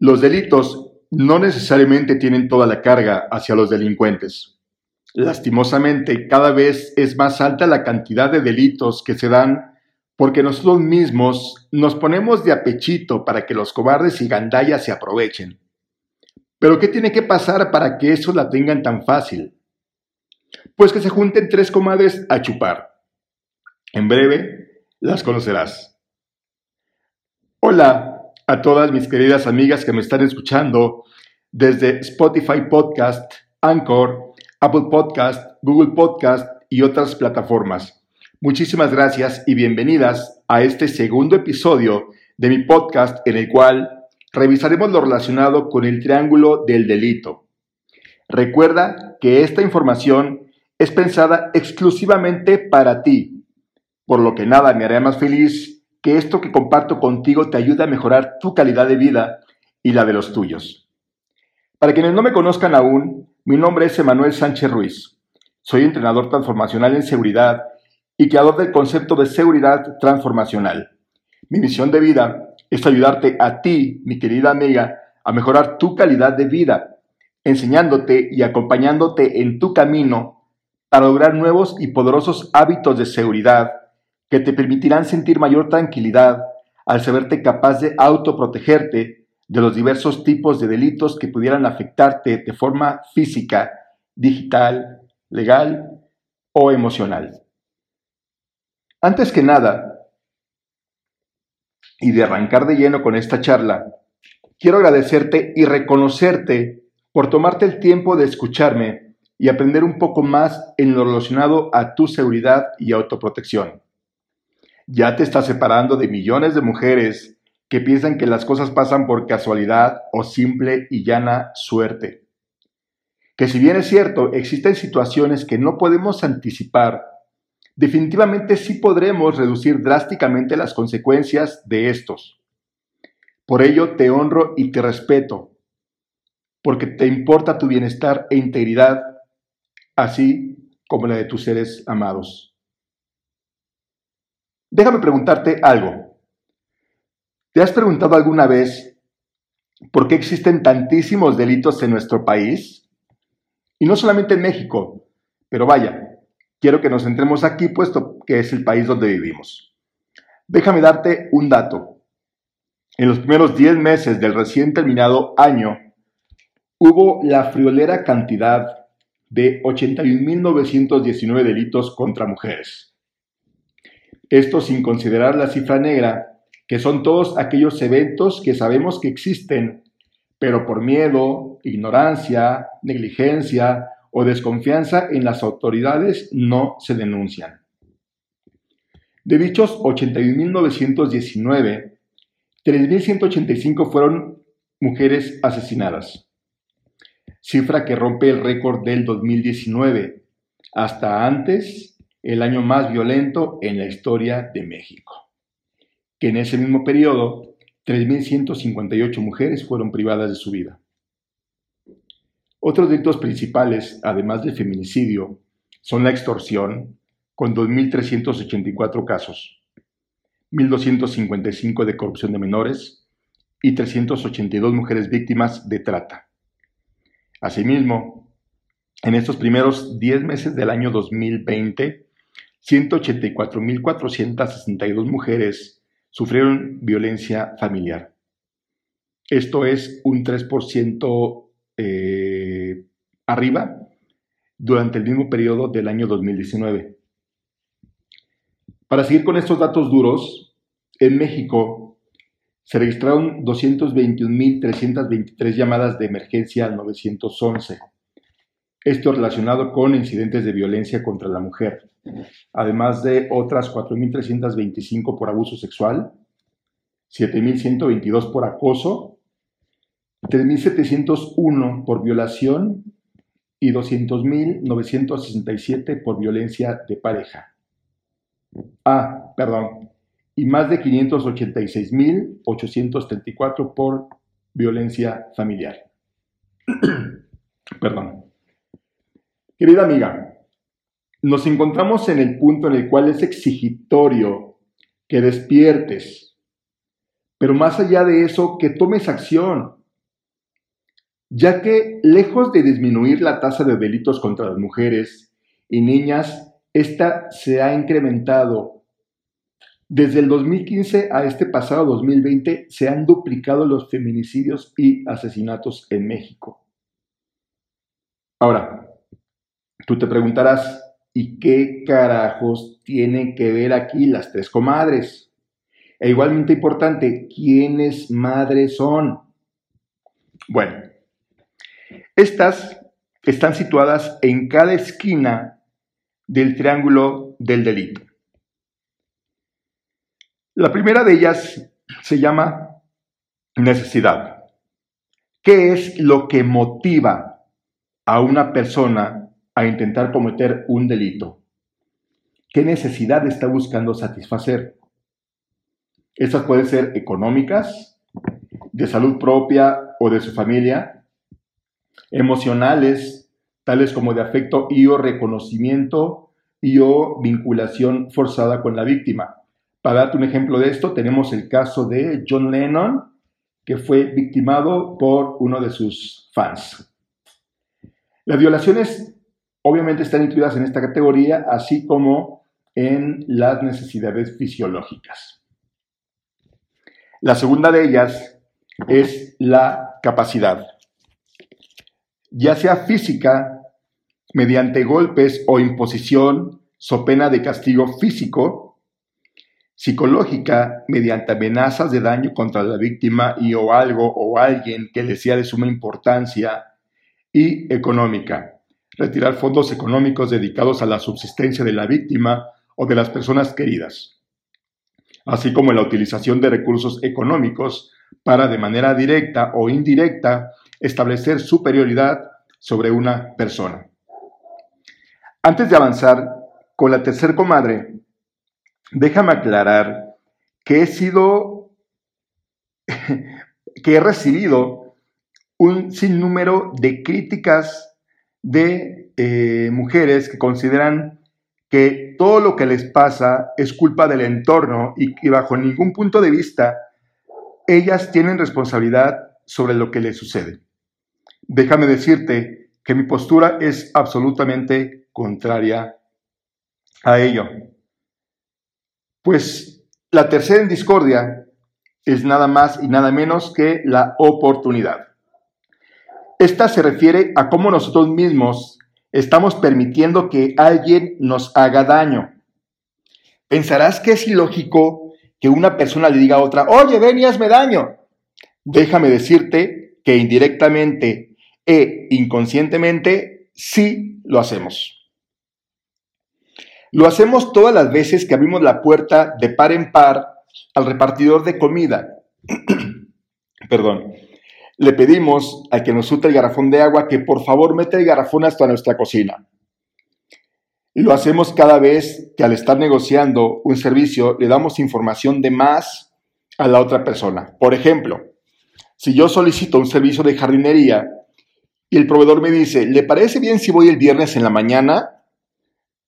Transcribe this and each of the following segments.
Los delitos no necesariamente tienen toda la carga hacia los delincuentes. Lastimosamente, cada vez es más alta la cantidad de delitos que se dan porque nosotros mismos nos ponemos de apechito para que los cobardes y gandallas se aprovechen. Pero ¿qué tiene que pasar para que eso la tengan tan fácil? Pues que se junten tres comadres a chupar. En breve las conocerás. Hola a todas mis queridas amigas que me están escuchando desde Spotify Podcast, Anchor, Apple Podcast, Google Podcast y otras plataformas. Muchísimas gracias y bienvenidas a este segundo episodio de mi podcast en el cual revisaremos lo relacionado con el triángulo del delito. Recuerda que esta información es pensada exclusivamente para ti, por lo que nada me hará más feliz que esto que comparto contigo te ayude a mejorar tu calidad de vida y la de los tuyos. Para quienes no me conozcan aún, mi nombre es Emanuel Sánchez Ruiz. Soy entrenador transformacional en seguridad y creador del concepto de seguridad transformacional. Mi misión de vida es ayudarte a ti, mi querida amiga, a mejorar tu calidad de vida, enseñándote y acompañándote en tu camino para lograr nuevos y poderosos hábitos de seguridad que te permitirán sentir mayor tranquilidad al saberte capaz de autoprotegerte de los diversos tipos de delitos que pudieran afectarte de forma física, digital, legal o emocional. Antes que nada, y de arrancar de lleno con esta charla, quiero agradecerte y reconocerte por tomarte el tiempo de escucharme y aprender un poco más en lo relacionado a tu seguridad y autoprotección. Ya te estás separando de millones de mujeres que piensan que las cosas pasan por casualidad o simple y llana suerte. Que si bien es cierto, existen situaciones que no podemos anticipar, definitivamente sí podremos reducir drásticamente las consecuencias de estos. Por ello te honro y te respeto, porque te importa tu bienestar e integridad así como la de tus seres amados. Déjame preguntarte algo. ¿Te has preguntado alguna vez por qué existen tantísimos delitos en nuestro país? Y no solamente en México, pero vaya, quiero que nos centremos aquí puesto que es el país donde vivimos. Déjame darte un dato. En los primeros 10 meses del recién terminado año, hubo la friolera cantidad de 81.919 delitos contra mujeres. Esto sin considerar la cifra negra, que son todos aquellos eventos que sabemos que existen, pero por miedo, ignorancia, negligencia o desconfianza en las autoridades no se denuncian. De dichos 81.919, 3.185 fueron mujeres asesinadas cifra que rompe el récord del 2019, hasta antes el año más violento en la historia de México, que en ese mismo periodo 3.158 mujeres fueron privadas de su vida. Otros delitos principales, además del feminicidio, son la extorsión, con 2.384 casos, 1.255 de corrupción de menores y 382 mujeres víctimas de trata. Asimismo, en estos primeros 10 meses del año 2020, 184.462 mujeres sufrieron violencia familiar. Esto es un 3% eh, arriba durante el mismo periodo del año 2019. Para seguir con estos datos duros, en México se registraron 221.323 llamadas de emergencia al 911. Esto relacionado con incidentes de violencia contra la mujer, además de otras 4.325 por abuso sexual, 7.122 por acoso, 3.701 por violación y 200.967 por violencia de pareja. Ah, perdón, y más de 586.834 por violencia familiar. Perdón. Querida amiga, nos encontramos en el punto en el cual es exigitorio que despiertes, pero más allá de eso, que tomes acción, ya que lejos de disminuir la tasa de delitos contra las mujeres y niñas, esta se ha incrementado. Desde el 2015 a este pasado 2020 se han duplicado los feminicidios y asesinatos en México. Ahora, tú te preguntarás, ¿y qué carajos tienen que ver aquí las tres comadres? E igualmente importante, ¿quiénes madres son? Bueno, estas están situadas en cada esquina del triángulo del delito. La primera de ellas se llama necesidad. ¿Qué es lo que motiva a una persona a intentar cometer un delito? ¿Qué necesidad está buscando satisfacer? Estas pueden ser económicas, de salud propia o de su familia, emocionales, tales como de afecto y o reconocimiento y o vinculación forzada con la víctima. Para darte un ejemplo de esto, tenemos el caso de John Lennon, que fue victimado por uno de sus fans. Las violaciones obviamente están incluidas en esta categoría, así como en las necesidades fisiológicas. La segunda de ellas es la capacidad, ya sea física, mediante golpes o imposición, so pena de castigo físico, psicológica, mediante amenazas de daño contra la víctima y o algo o alguien que le sea de suma importancia, y económica, retirar fondos económicos dedicados a la subsistencia de la víctima o de las personas queridas así como la utilización de recursos económicos para de manera directa o indirecta establecer superioridad sobre una persona. Antes de avanzar con la tercer comadre, déjame aclarar que he sido, que he recibido un sinnúmero de críticas de eh, mujeres que consideran que todo lo que les pasa es culpa del entorno y que bajo ningún punto de vista ellas tienen responsabilidad sobre lo que les sucede. Déjame decirte que mi postura es absolutamente contraria a ello. Pues la tercera en discordia es nada más y nada menos que la oportunidad. Esta se refiere a cómo nosotros mismos estamos permitiendo que alguien nos haga daño. Pensarás que es ilógico que una persona le diga a otra, oye, ven y hazme daño. Déjame decirte que indirectamente e inconscientemente sí lo hacemos. Lo hacemos todas las veces que abrimos la puerta de par en par al repartidor de comida. Perdón le pedimos al que nos sulte el garrafón de agua que por favor meta el garrafón hasta nuestra cocina. Lo hacemos cada vez que al estar negociando un servicio le damos información de más a la otra persona. Por ejemplo, si yo solicito un servicio de jardinería y el proveedor me dice, ¿le parece bien si voy el viernes en la mañana?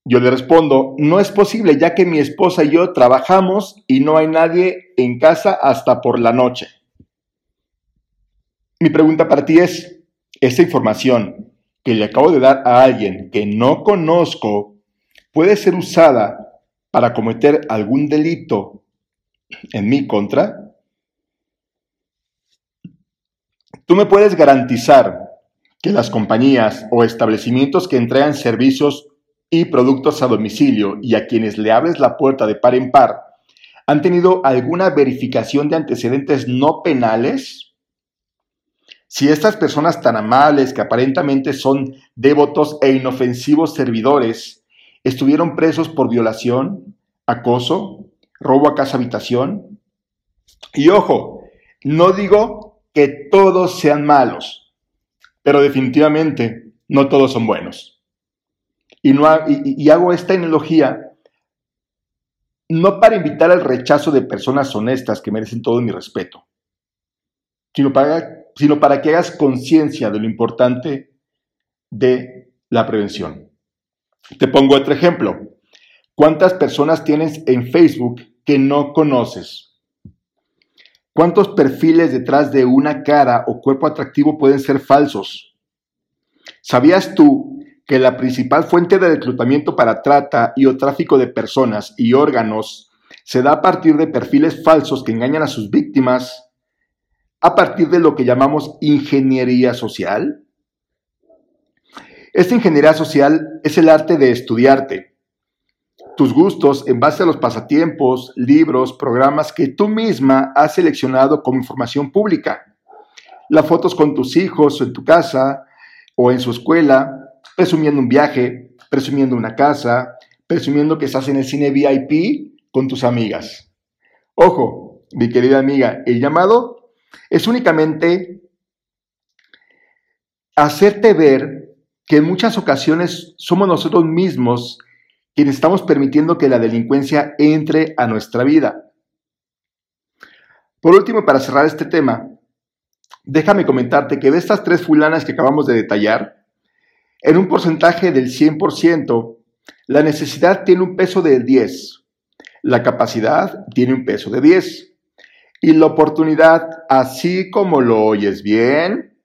Yo le respondo, no es posible ya que mi esposa y yo trabajamos y no hay nadie en casa hasta por la noche. Mi pregunta para ti es, ¿esta información que le acabo de dar a alguien que no conozco puede ser usada para cometer algún delito en mi contra? Tú me puedes garantizar que las compañías o establecimientos que entregan servicios y productos a domicilio y a quienes le abres la puerta de par en par han tenido alguna verificación de antecedentes no penales si estas personas tan amables que aparentemente son devotos e inofensivos servidores estuvieron presos por violación, acoso, robo a casa habitación, y ojo, no digo que todos sean malos, pero definitivamente no todos son buenos. Y, no, hago esta analogía no para invitar al rechazo de personas honestas que merecen todo mi respeto, sino para sino para que hagas conciencia de lo importante de la prevención. Te pongo otro ejemplo. ¿Cuántas personas tienes en Facebook que no conoces? ¿Cuántos perfiles detrás de una cara o cuerpo atractivo pueden ser falsos? ¿Sabías tú que la principal fuente de reclutamiento para trata y o tráfico de personas y órganos se da a partir de perfiles falsos que engañan a sus víctimas a partir de lo que llamamos ingeniería social? Esta ingeniería social es el arte de estudiarte, tus gustos en base a los pasatiempos, libros, programas que tú misma has seleccionado como información pública. Las fotos con tus hijos en tu casa o en su escuela, presumiendo un viaje, presumiendo una casa, presumiendo que estás en el cine VIP con tus amigas. Ojo, mi querida amiga, el llamado es únicamente hacerte ver que en muchas ocasiones somos nosotros mismos quienes estamos permitiendo que la delincuencia entre a nuestra vida. Por último, para cerrar este tema, déjame comentarte que de estas tres fulanas que acabamos de detallar, en un porcentaje del 100%, la necesidad tiene un peso de 10, la capacidad tiene un peso de 10 y la oportunidad, así como lo oyes bien,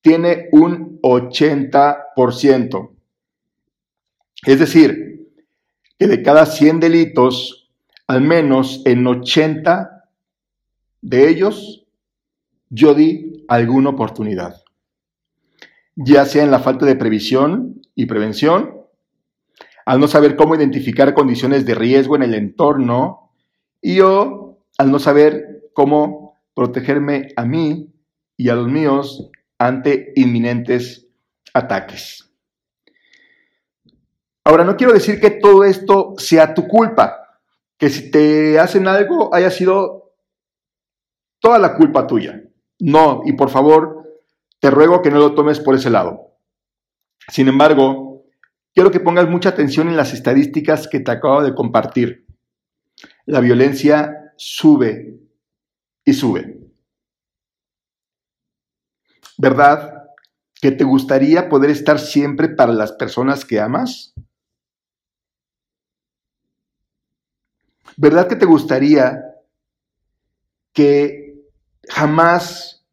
tiene un 80%. Es decir, que de cada 100 delitos, al menos en 80 de ellos, yo di alguna oportunidad. Ya sea en la falta de previsión y prevención, al no saber cómo identificar condiciones de riesgo en el entorno y o al no saber cómo protegerme a mí y a los míos ante inminentes ataques. Ahora, no quiero decir que todo esto sea tu culpa, que si te hacen algo haya sido toda la culpa tuya. No, y por favor, te ruego que no lo tomes por ese lado. Sin embargo, quiero que pongas mucha atención en las estadísticas que te acabo de compartir. La violencia sube y sube. ¿Verdad que te gustaría poder estar siempre para las personas que amas? ¿Verdad que te gustaría que jamás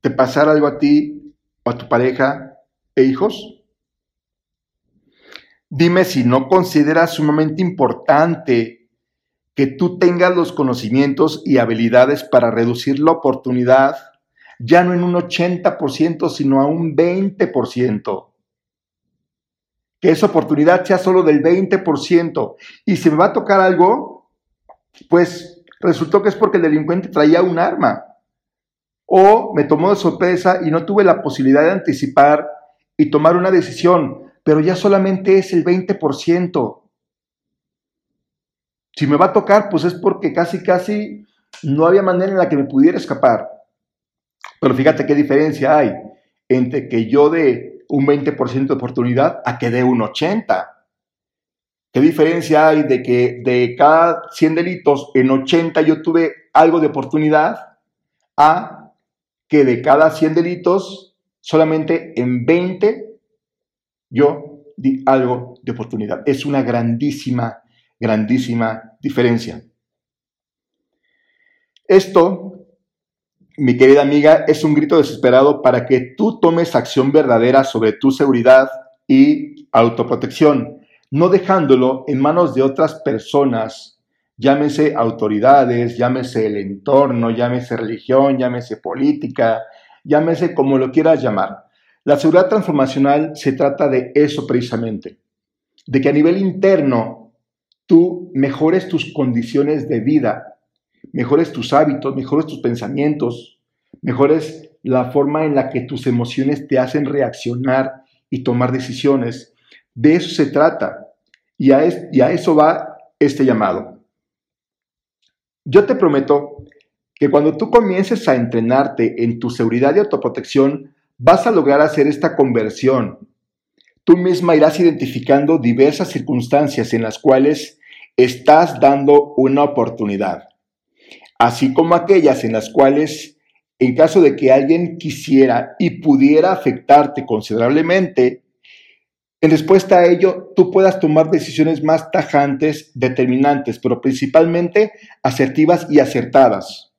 te pasara algo a ti o a tu pareja e hijos? Dime si no consideras sumamente importante que tú tengas los conocimientos y habilidades para reducir la oportunidad ya no en un 80%, sino a un 20% que esa oportunidad sea solo del 20%. Y si me va a tocar algo, pues resultó que es porque el delincuente traía un arma. O me tomó de sorpresa y no tuve la posibilidad de anticipar y tomar una decisión, pero ya solamente es el 20%. Si me va a tocar, pues es porque casi, casi no había manera en la que me pudiera escapar. Pero fíjate qué diferencia hay entre que yo dé un 20% de oportunidad a que dé un 80%. ¿Qué diferencia hay de que de cada 100 delitos, en 80 yo tuve algo de oportunidad a que de cada 100 delitos, solamente en 20 yo di algo de oportunidad? Es una grandísima, grandísima diferencia. Esto, mi querida amiga, es un grito desesperado para que tú tomes acción verdadera sobre tu seguridad y autoprotección no dejándolo en manos de otras personas, llámese autoridades, llámese el entorno, llámese religión, llámese política, llámese como lo quieras llamar. La seguridad transformacional se trata de eso precisamente, de que a nivel interno tú mejores tus condiciones de vida, mejores tus hábitos, mejores tus pensamientos, mejores la forma en la que tus emociones te hacen reaccionar y tomar decisiones de eso se trata. Y a, eso va este llamado. Yo te prometo que cuando tú comiences a entrenarte en tu seguridad y autoprotección, vas a lograr hacer esta conversión. Tú misma irás identificando diversas circunstancias en las cuales estás dando una oportunidad, así como aquellas en las cuales, en caso de que alguien quisiera y pudiera afectarte considerablemente, en respuesta a ello, tú puedas tomar decisiones más tajantes, determinantes, pero principalmente asertivas y acertadas.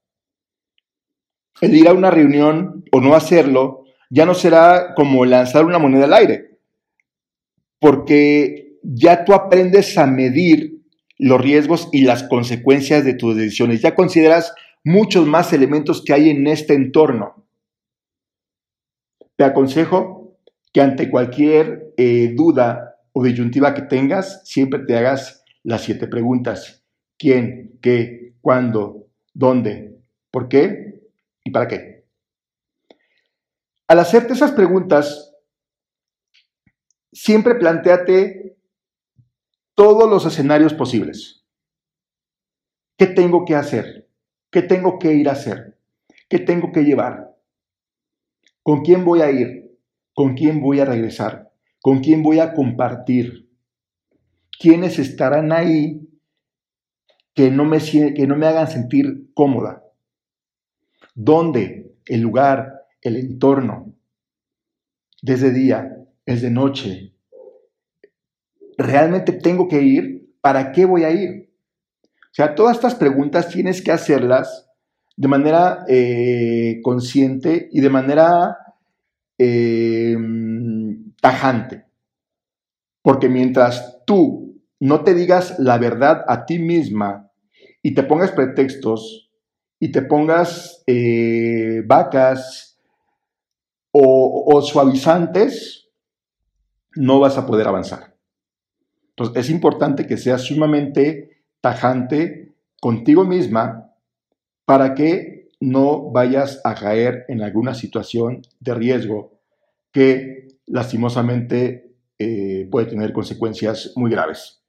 el ir a una reunión o no hacerlo ya no será como lanzar una moneda al aire, porque ya tú aprendes a medir los riesgos y las consecuencias de tus decisiones. Ya consideras muchos más elementos que hay en este entorno. Te aconsejo que ante cualquier eh, duda o disyuntiva que tengas, siempre te hagas las siete preguntas. ¿Quién? ¿Qué? ¿Cuándo? ¿Dónde? ¿Por qué? ¿Y para qué? Al hacerte esas preguntas, siempre planteate todos los escenarios posibles. ¿Qué tengo que hacer? ¿Qué tengo que ir a hacer? ¿Qué tengo que llevar? ¿Con quién voy a ir? ¿Con quién voy a regresar? ¿Con quién voy a compartir? ¿Quiénes estarán ahí que no me, que no me hagan sentir cómoda? ¿Dónde? El lugar, el entorno. Desde día, es de noche, ¿realmente tengo que ir? ¿Para qué voy a ir? O sea, todas estas preguntas tienes que hacerlas de manera eh, consciente y de manera eh, tajante. Porque mientras tú no te digas la verdad a ti misma y te pongas pretextos y te pongas eh, vacas o suavizantes, no vas a poder avanzar. Entonces, es importante que seas sumamente tajante contigo misma para que no vayas a caer en alguna situación de riesgo que lastimosamente eh, puede tener consecuencias muy graves.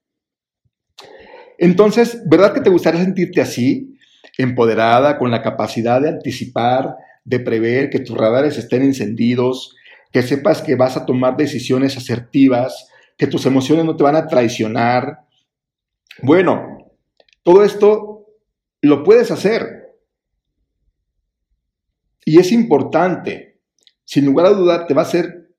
Entonces, ¿verdad que te gustaría sentirte así, empoderada, con la capacidad de anticipar, de prever, que tus radares estén encendidos, que sepas que vas a tomar decisiones asertivas, que tus emociones no te van a traicionar. Bueno, todo esto lo puedes hacer. Y es importante. Sin lugar a dudar, te va a hacer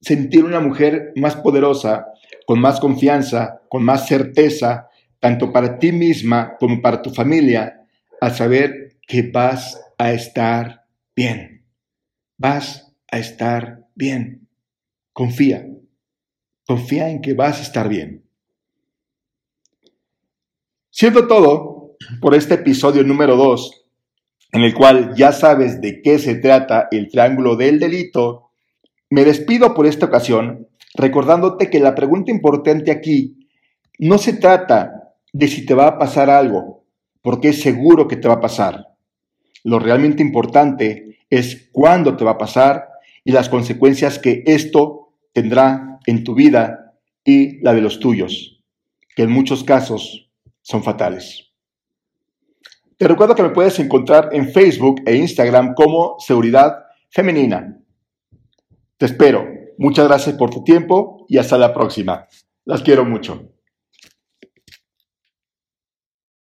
sentir una mujer más poderosa, con más confianza, con más certeza, tanto para ti misma como para tu familia, al saber que vas a estar bien. Vas a estar bien. Confía. Confía en que vas a estar bien. Siendo todo por este episodio número 2, en el cual ya sabes de qué se trata el triángulo del delito, me despido por esta ocasión recordándote que la pregunta importante aquí no se trata de si te va a pasar algo, porque es seguro que te va a pasar. Lo realmente importante es cuándo te va a pasar y las consecuencias que esto tendrá en tu vida y la de los tuyos, que en muchos casos son fatales. Te recuerdo que me puedes encontrar en Facebook e Instagram como Seguridad Femenina. Te espero. Muchas gracias por tu tiempo y hasta la próxima. Las quiero mucho.